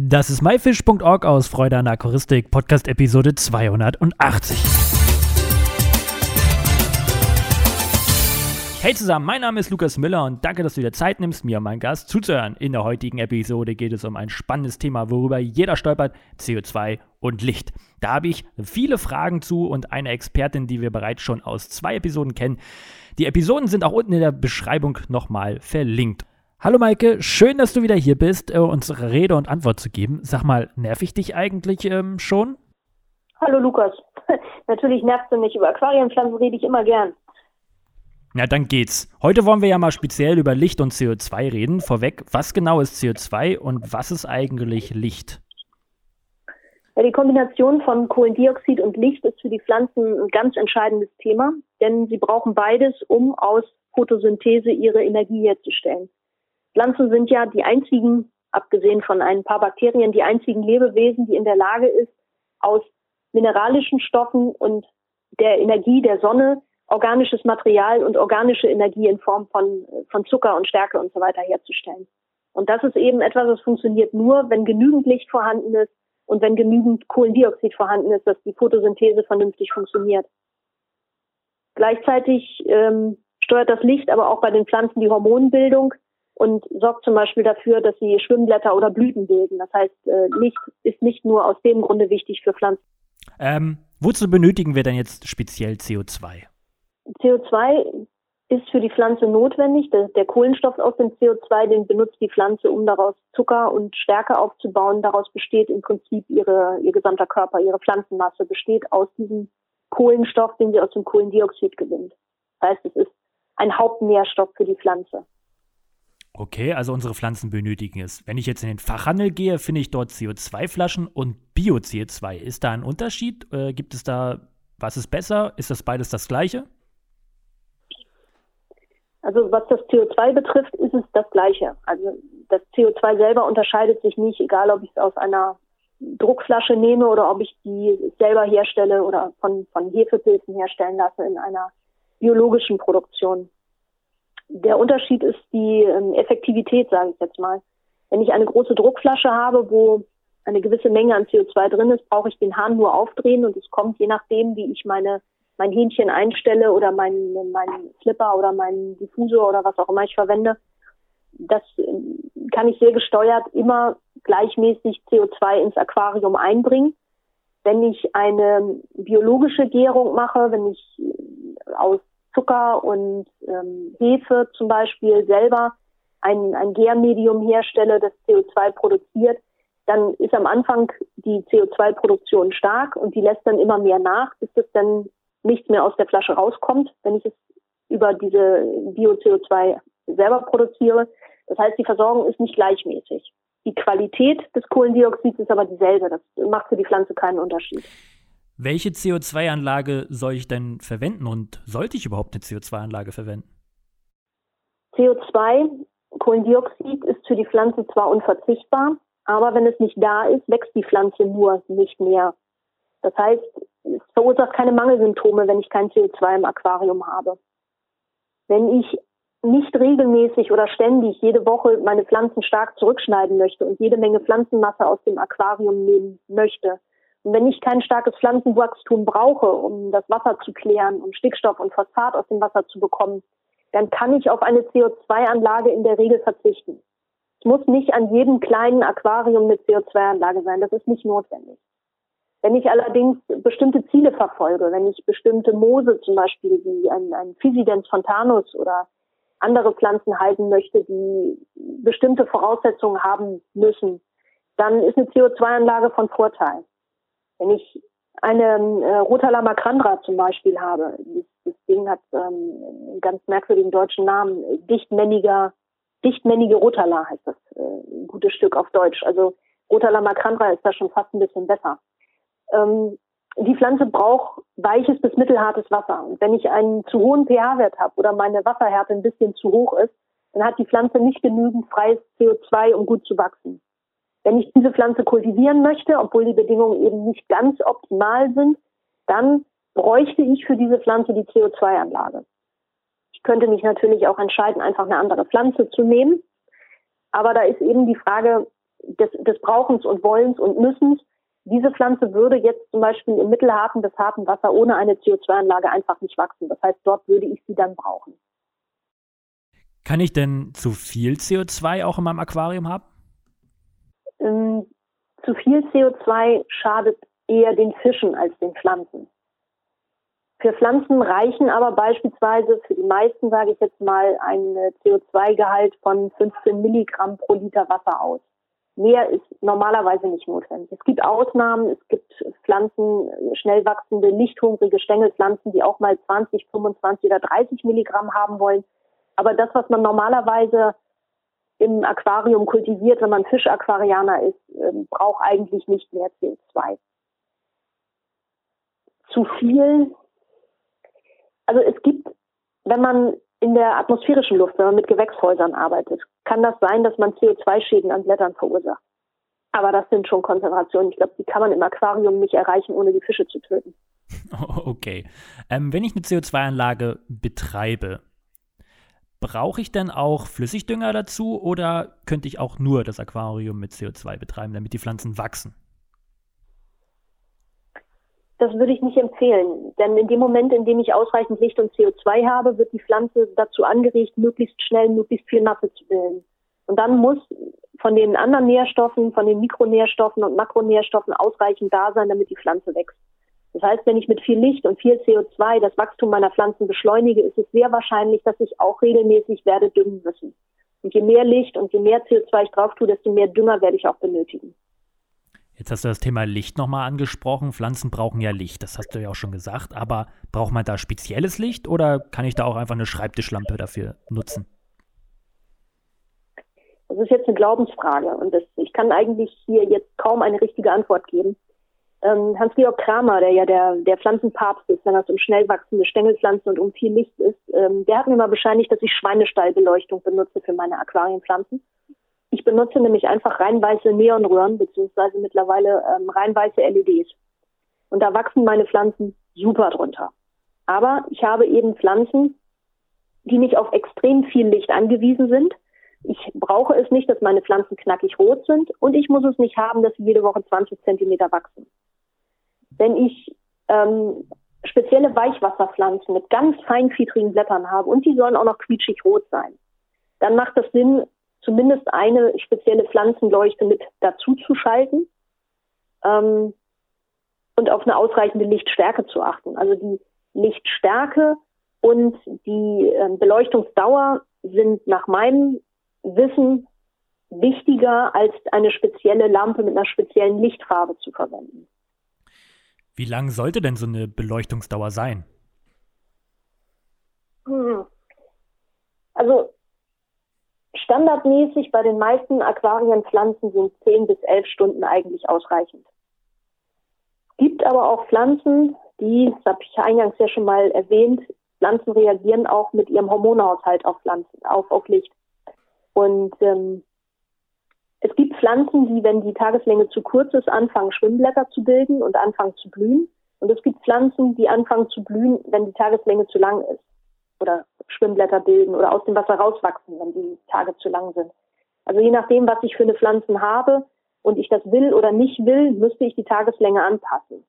Das ist myfish.org aus Freude an Aquaristik, Podcast Episode 280. Hey zusammen, mein Name ist Lukas Müller und danke, dass du dir Zeit nimmst, mir und meinem Gast zuzuhören. In der heutigen Episode geht es um ein spannendes Thema, worüber jeder stolpert, CO2 und Licht. Da habe ich viele Fragen zu und eine Expertin, die wir bereits schon aus zwei Episoden kennen. Die Episoden sind auch unten in der Beschreibung nochmal verlinkt. Hallo Maike, schön, dass du wieder hier bist, äh, uns Rede und Antwort zu geben. Sag mal, nerv ich dich eigentlich ähm, schon? Hallo Lukas. Natürlich nervst du nicht. Über Aquarienpflanzen rede ich immer gern. Na, dann geht's. Heute wollen wir ja mal speziell über Licht und CO2 reden. Vorweg, was genau ist CO2 und was ist eigentlich Licht? Ja, die Kombination von Kohlendioxid und Licht ist für die Pflanzen ein ganz entscheidendes Thema, denn sie brauchen beides, um aus Photosynthese ihre Energie herzustellen. Pflanzen sind ja die einzigen, abgesehen von ein paar Bakterien, die einzigen Lebewesen, die in der Lage ist, aus mineralischen Stoffen und der Energie der Sonne organisches Material und organische Energie in Form von, von Zucker und Stärke und so weiter herzustellen. Und das ist eben etwas, das funktioniert nur, wenn genügend Licht vorhanden ist und wenn genügend Kohlendioxid vorhanden ist, dass die Photosynthese vernünftig funktioniert. Gleichzeitig ähm, steuert das Licht aber auch bei den Pflanzen die Hormonbildung und sorgt zum Beispiel dafür, dass sie Schwimmblätter oder Blüten bilden. Das heißt, äh, Licht ist nicht nur aus dem Grunde wichtig für Pflanzen. Ähm, wozu benötigen wir denn jetzt speziell CO2? CO2 ist für die Pflanze notwendig. Der, der, Kohlenstoff aus dem CO2, den benutzt die Pflanze, um daraus Zucker und Stärke aufzubauen. Daraus besteht im Prinzip ihre, ihr gesamter Körper, ihre Pflanzenmasse besteht aus diesem Kohlenstoff, den sie aus dem Kohlendioxid gewinnt. Das heißt, es ist ein Hauptnährstoff für die Pflanze. Okay, also unsere Pflanzen benötigen es. Wenn ich jetzt in den Fachhandel gehe, finde ich dort CO2-Flaschen und Bio-CO2. Ist da ein Unterschied? Äh, gibt es da, was ist besser? Ist das beides das gleiche? Also was das CO2 betrifft, ist es das gleiche. Also das CO2 selber unterscheidet sich nicht, egal ob ich es aus einer Druckflasche nehme oder ob ich die selber herstelle oder von, von Hefepilzen herstellen lasse in einer biologischen Produktion. Der Unterschied ist die ähm, Effektivität, sage ich jetzt mal. Wenn ich eine große Druckflasche habe, wo eine gewisse Menge an CO2 drin ist, brauche ich den Hahn nur aufdrehen und es kommt je nachdem, wie ich meine mein Hähnchen einstelle oder meinen mein Flipper oder meinen Diffusor oder was auch immer ich verwende. Das ähm, kann ich sehr gesteuert immer gleichmäßig CO2 ins Aquarium einbringen. Wenn ich eine biologische Gärung mache, wenn ich äh, aus Zucker und ähm, Hefe zum Beispiel selber ein, ein Gärmedium herstelle, das CO2 produziert, dann ist am Anfang die CO2-Produktion stark und die lässt dann immer mehr nach, bis es dann nichts mehr aus der Flasche rauskommt, wenn ich es über diese Bio-CO2 selber produziere. Das heißt, die Versorgung ist nicht gleichmäßig. Die Qualität des Kohlendioxids ist aber dieselbe. Das macht für die Pflanze keinen Unterschied. Welche CO2-Anlage soll ich denn verwenden und sollte ich überhaupt eine CO2-Anlage verwenden? CO2, Kohlendioxid, ist für die Pflanze zwar unverzichtbar, aber wenn es nicht da ist, wächst die Pflanze nur nicht mehr. Das heißt, es verursacht keine Mangelsymptome, wenn ich kein CO2 im Aquarium habe. Wenn ich nicht regelmäßig oder ständig jede Woche meine Pflanzen stark zurückschneiden möchte und jede Menge Pflanzenmasse aus dem Aquarium nehmen möchte, wenn ich kein starkes Pflanzenwachstum brauche, um das Wasser zu klären, um Stickstoff und Phosphat aus dem Wasser zu bekommen, dann kann ich auf eine CO2-Anlage in der Regel verzichten. Es muss nicht an jedem kleinen Aquarium eine CO2-Anlage sein. Das ist nicht notwendig. Wenn ich allerdings bestimmte Ziele verfolge, wenn ich bestimmte Moose zum Beispiel wie ein, ein Physidens fontanus oder andere Pflanzen halten möchte, die bestimmte Voraussetzungen haben müssen, dann ist eine CO2-Anlage von Vorteil. Wenn ich eine äh, Rotala macrandra zum Beispiel habe, das, das Ding hat ähm, einen ganz merkwürdigen deutschen Namen, dichtmänniger, dichtmännige Rotala heißt das, äh, ein gutes Stück auf Deutsch. Also Rotala macrandra ist da schon fast ein bisschen besser. Ähm, die Pflanze braucht weiches bis mittelhartes Wasser. Und wenn ich einen zu hohen pH-Wert habe oder meine Wasserhärte ein bisschen zu hoch ist, dann hat die Pflanze nicht genügend freies CO2, um gut zu wachsen. Wenn ich diese Pflanze kultivieren möchte, obwohl die Bedingungen eben nicht ganz optimal sind, dann bräuchte ich für diese Pflanze die CO2-Anlage. Ich könnte mich natürlich auch entscheiden, einfach eine andere Pflanze zu nehmen. Aber da ist eben die Frage, des, des Brauchens und Wollens und Müssens. Diese Pflanze würde jetzt zum Beispiel im Mittelhafen des harten Wasser ohne eine CO2-Anlage einfach nicht wachsen. Das heißt, dort würde ich sie dann brauchen. Kann ich denn zu viel CO2 auch in meinem Aquarium haben? Zu viel CO2 schadet eher den Fischen als den Pflanzen. Für Pflanzen reichen aber beispielsweise für die meisten, sage ich jetzt mal, ein CO2-Gehalt von 15 Milligramm pro Liter Wasser aus. Mehr ist normalerweise nicht notwendig. Es gibt Ausnahmen, es gibt Pflanzen, schnell wachsende, lichthungrige Stängelpflanzen, die auch mal 20, 25 oder 30 Milligramm haben wollen. Aber das, was man normalerweise im Aquarium kultiviert, wenn man Fischaquarianer ist, ähm, braucht eigentlich nicht mehr CO2. Zu viel also es gibt, wenn man in der atmosphärischen Luft, wenn man mit Gewächshäusern arbeitet, kann das sein, dass man CO2-Schäden an Blättern verursacht. Aber das sind schon Konzentrationen. Ich glaube, die kann man im Aquarium nicht erreichen, ohne die Fische zu töten. Okay. Ähm, wenn ich eine CO2-Anlage betreibe, brauche ich denn auch Flüssigdünger dazu oder könnte ich auch nur das Aquarium mit CO2 betreiben, damit die Pflanzen wachsen? Das würde ich nicht empfehlen, denn in dem Moment, in dem ich ausreichend Licht und CO2 habe, wird die Pflanze dazu angeregt, möglichst schnell möglichst viel Masse zu bilden. Und dann muss von den anderen Nährstoffen, von den Mikronährstoffen und Makronährstoffen ausreichend da sein, damit die Pflanze wächst. Das heißt, wenn ich mit viel Licht und viel CO2 das Wachstum meiner Pflanzen beschleunige, ist es sehr wahrscheinlich, dass ich auch regelmäßig werde düngen müssen. Und je mehr Licht und je mehr CO2 ich drauf tue, desto mehr Dünger werde ich auch benötigen. Jetzt hast du das Thema Licht nochmal angesprochen. Pflanzen brauchen ja Licht, das hast du ja auch schon gesagt. Aber braucht man da spezielles Licht oder kann ich da auch einfach eine Schreibtischlampe dafür nutzen? Das ist jetzt eine Glaubensfrage und das, ich kann eigentlich hier jetzt kaum eine richtige Antwort geben. Ähm, Hans-Georg Kramer, der ja der, der Pflanzenpapst ist, wenn es um schnell wachsende Stängelpflanzen und um viel Licht ist, ähm, der hat mir mal bescheinigt, dass ich Schweinestallbeleuchtung benutze für meine Aquarienpflanzen. Ich benutze nämlich einfach rein weiße Neonröhren beziehungsweise mittlerweile ähm, rein weiße LEDs. Und da wachsen meine Pflanzen super drunter. Aber ich habe eben Pflanzen, die nicht auf extrem viel Licht angewiesen sind. Ich brauche es nicht, dass meine Pflanzen knackig rot sind und ich muss es nicht haben, dass sie jede Woche 20 Zentimeter wachsen. Wenn ich ähm, spezielle Weichwasserpflanzen mit ganz feinfiedrigen Blättern habe und die sollen auch noch quietschig rot sein, dann macht es Sinn, zumindest eine spezielle Pflanzenleuchte mit dazu zu schalten ähm, und auf eine ausreichende Lichtstärke zu achten. Also die Lichtstärke und die äh, Beleuchtungsdauer sind nach meinem Wissen wichtiger als eine spezielle Lampe mit einer speziellen Lichtfarbe zu verwenden. Wie lang sollte denn so eine Beleuchtungsdauer sein? Hm. Also Standardmäßig bei den meisten Aquarienpflanzen sind 10 bis 11 Stunden eigentlich ausreichend. Gibt aber auch Pflanzen, die, das habe ich eingangs ja schon mal erwähnt, Pflanzen reagieren auch mit ihrem Hormonhaushalt auf Pflanzen, auf, auf Licht. Und ähm, es gibt Pflanzen, die, wenn die Tageslänge zu kurz ist, anfangen Schwimmblätter zu bilden und anfangen zu blühen. Und es gibt Pflanzen, die anfangen zu blühen, wenn die Tageslänge zu lang ist oder Schwimmblätter bilden oder aus dem Wasser rauswachsen, wenn die Tage zu lang sind. Also je nachdem, was ich für eine Pflanzen habe und ich das will oder nicht will, müsste ich die Tageslänge anpassen.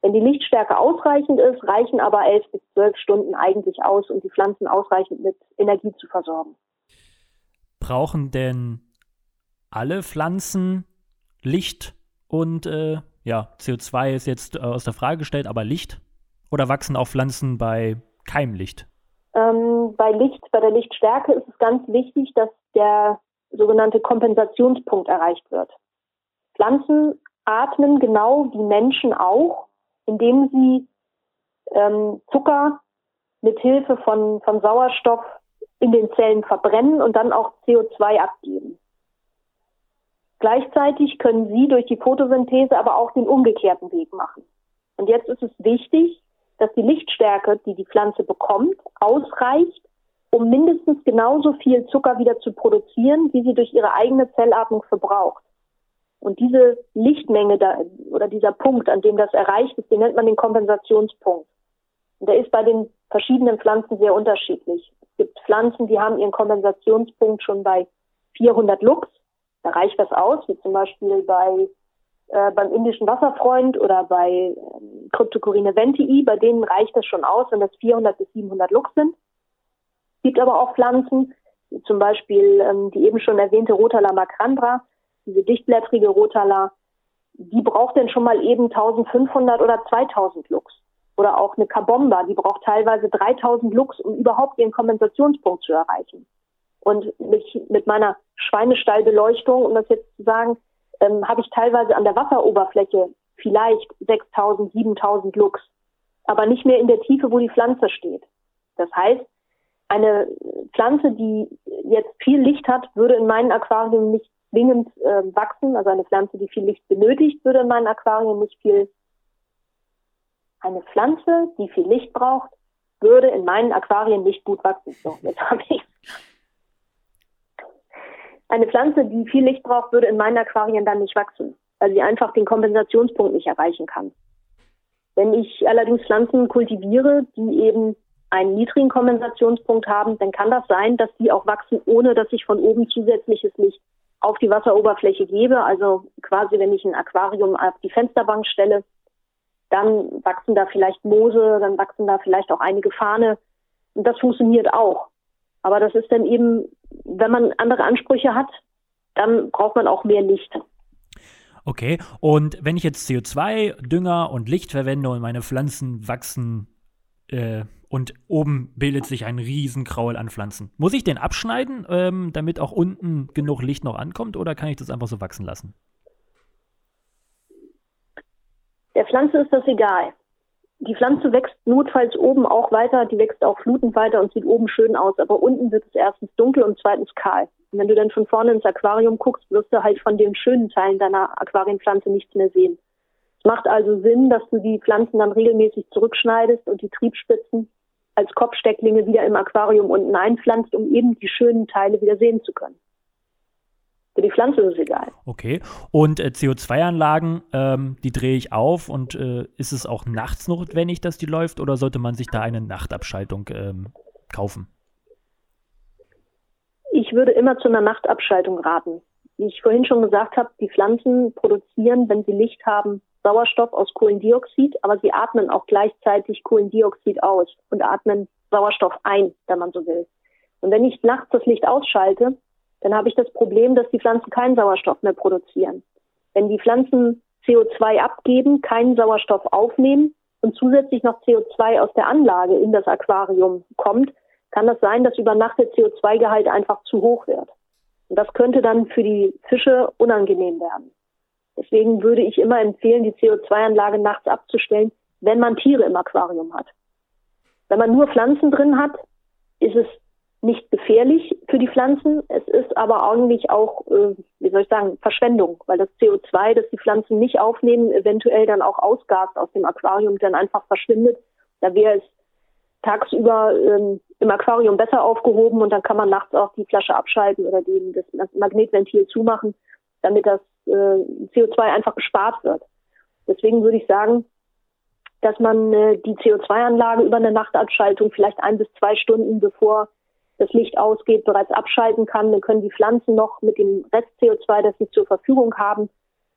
Wenn die Lichtstärke ausreichend ist, reichen aber elf bis zwölf Stunden eigentlich aus, um die Pflanzen ausreichend mit Energie zu versorgen. Brauchen denn alle Pflanzen Licht und äh, ja, CO2 ist jetzt äh, aus der Frage gestellt, aber Licht? Oder wachsen auch Pflanzen bei Keimlicht? Ähm, bei Licht, bei der Lichtstärke ist es ganz wichtig, dass der sogenannte Kompensationspunkt erreicht wird. Pflanzen atmen genau wie Menschen auch, indem sie ähm, Zucker mit Hilfe von, von Sauerstoff in den Zellen verbrennen und dann auch CO2 abgeben. Gleichzeitig können sie durch die Photosynthese aber auch den umgekehrten Weg machen. Und jetzt ist es wichtig, dass die Lichtstärke, die die Pflanze bekommt, ausreicht, um mindestens genauso viel Zucker wieder zu produzieren, wie sie durch ihre eigene Zellatmung verbraucht. Und diese Lichtmenge da, oder dieser Punkt, an dem das erreicht ist, den nennt man den Kompensationspunkt. Und der ist bei den verschiedenen Pflanzen sehr unterschiedlich. Es gibt Pflanzen, die haben ihren Kompensationspunkt schon bei 400 Lux. Da reicht das aus, wie zum Beispiel bei äh, beim indischen Wasserfreund oder bei äh, Cryptocorine ventii, bei denen reicht das schon aus, wenn das 400 bis 700 Lux sind. Es gibt aber auch Pflanzen, wie zum Beispiel ähm, die eben schon erwähnte Rotala macrandra, diese dichtblättrige Rotala, die braucht dann schon mal eben 1500 oder 2000 Lux. Oder auch eine Kabomba, die braucht teilweise 3000 Lux, um überhaupt ihren Kompensationspunkt zu erreichen. Und mich, mit meiner Schweinestallbeleuchtung, um das jetzt zu sagen, ähm, habe ich teilweise an der Wasseroberfläche vielleicht 6000, 7000 Lux, aber nicht mehr in der Tiefe, wo die Pflanze steht. Das heißt, eine Pflanze, die jetzt viel Licht hat, würde in meinen Aquarien nicht zwingend äh, wachsen. Also eine Pflanze, die viel Licht benötigt, würde in meinen Aquarien nicht viel. Eine Pflanze, die viel Licht braucht, würde in meinen Aquarien nicht gut wachsen. So, jetzt habe ich eine Pflanze, die viel Licht braucht, würde in meinen Aquarien dann nicht wachsen, weil sie einfach den Kompensationspunkt nicht erreichen kann. Wenn ich allerdings Pflanzen kultiviere, die eben einen niedrigen Kompensationspunkt haben, dann kann das sein, dass die auch wachsen, ohne dass ich von oben zusätzliches Licht auf die Wasseroberfläche gebe. Also quasi, wenn ich ein Aquarium auf die Fensterbank stelle, dann wachsen da vielleicht Moose, dann wachsen da vielleicht auch einige Fahne. Und das funktioniert auch. Aber das ist dann eben, wenn man andere Ansprüche hat, dann braucht man auch mehr Licht. Okay, und wenn ich jetzt CO2, Dünger und Licht verwende und meine Pflanzen wachsen äh, und oben bildet sich ein Riesenkraul an Pflanzen, muss ich den abschneiden, ähm, damit auch unten genug Licht noch ankommt oder kann ich das einfach so wachsen lassen? Der Pflanze ist das egal die Pflanze wächst notfalls oben auch weiter, die wächst auch flutend weiter und sieht oben schön aus, aber unten wird es erstens dunkel und zweitens kahl. Und wenn du dann von vorne ins Aquarium guckst, wirst du halt von den schönen Teilen deiner Aquarienpflanze nichts mehr sehen. Es macht also Sinn, dass du die Pflanzen dann regelmäßig zurückschneidest und die Triebspitzen als Kopfstecklinge wieder im Aquarium unten einpflanzt, um eben die schönen Teile wieder sehen zu können. Für die Pflanze ist es egal. Okay. Und äh, CO2-Anlagen, ähm, die drehe ich auf und äh, ist es auch nachts notwendig, dass die läuft oder sollte man sich da eine Nachtabschaltung ähm, kaufen? Ich würde immer zu einer Nachtabschaltung raten. Wie ich vorhin schon gesagt habe, die Pflanzen produzieren, wenn sie Licht haben, Sauerstoff aus Kohlendioxid, aber sie atmen auch gleichzeitig Kohlendioxid aus und atmen Sauerstoff ein, wenn man so will. Und wenn ich nachts das Licht ausschalte, dann habe ich das Problem, dass die Pflanzen keinen Sauerstoff mehr produzieren. Wenn die Pflanzen CO2 abgeben, keinen Sauerstoff aufnehmen und zusätzlich noch CO2 aus der Anlage in das Aquarium kommt, kann das sein, dass über Nacht der CO2-Gehalt einfach zu hoch wird. Und das könnte dann für die Fische unangenehm werden. Deswegen würde ich immer empfehlen, die CO2-Anlage nachts abzustellen, wenn man Tiere im Aquarium hat. Wenn man nur Pflanzen drin hat, ist es nicht gefährlich für die Pflanzen. Es ist aber eigentlich auch, äh, wie soll ich sagen, Verschwendung, weil das CO2, das die Pflanzen nicht aufnehmen, eventuell dann auch ausgast aus dem Aquarium, dann einfach verschwindet. Da wäre es tagsüber ähm, im Aquarium besser aufgehoben und dann kann man nachts auch die Flasche abschalten oder die, das Magnetventil zumachen, damit das äh, CO2 einfach gespart wird. Deswegen würde ich sagen, dass man äh, die CO2-Anlage über eine Nachtabschaltung vielleicht ein bis zwei Stunden bevor das Licht ausgeht, bereits abschalten kann. Dann können die Pflanzen noch mit dem Rest CO2, das sie zur Verfügung haben,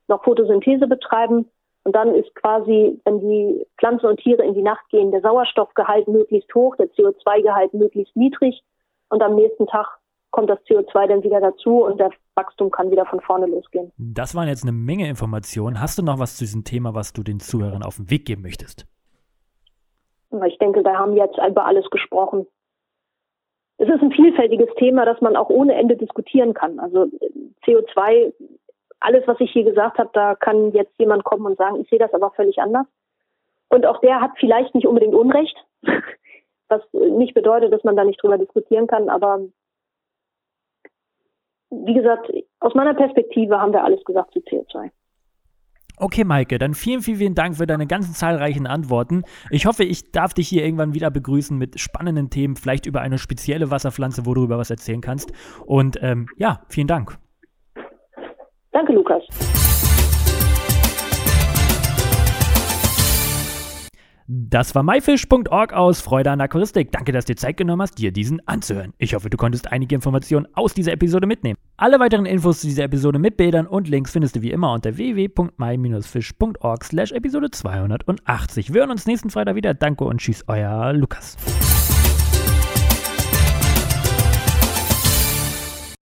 noch Photosynthese betreiben. Und dann ist quasi, wenn die Pflanzen und Tiere in die Nacht gehen, der Sauerstoffgehalt möglichst hoch, der CO2-Gehalt möglichst niedrig. Und am nächsten Tag kommt das CO2 dann wieder dazu und der Wachstum kann wieder von vorne losgehen. Das waren jetzt eine Menge Informationen. Hast du noch was zu diesem Thema, was du den Zuhörern auf den Weg geben möchtest? Ich denke, wir haben jetzt über alles gesprochen es ist ein vielfältiges Thema, das man auch ohne Ende diskutieren kann. Also CO2, alles, was ich hier gesagt habe, da kann jetzt jemand kommen und sagen, ich sehe das aber völlig anders. Und auch der hat vielleicht nicht unbedingt Unrecht, was nicht bedeutet, dass man da nicht drüber diskutieren kann. Aber wie gesagt, aus meiner Perspektive haben wir alles gesagt zu CO2. Okay, Maike, dann vielen, vielen, vielen Dank für deine ganzen zahlreichen Antworten. Ich hoffe, ich darf dich hier irgendwann wieder begrüßen mit spannenden Themen, vielleicht über eine spezielle Wasserpflanze, wo du über was erzählen kannst. Und ähm, ja, vielen Dank. Danke, Lukas. Das war myfish.org aus Freude an Aquaristik. Danke, dass du dir Zeit genommen hast, dir diesen anzuhören. Ich hoffe, du konntest einige Informationen aus dieser Episode mitnehmen. Alle weiteren Infos zu dieser Episode mit Bildern und Links findest du wie immer unter www.my-fish.org slash Episode 280. Wir hören uns nächsten Freitag wieder. Danke und tschüss, euer Lukas.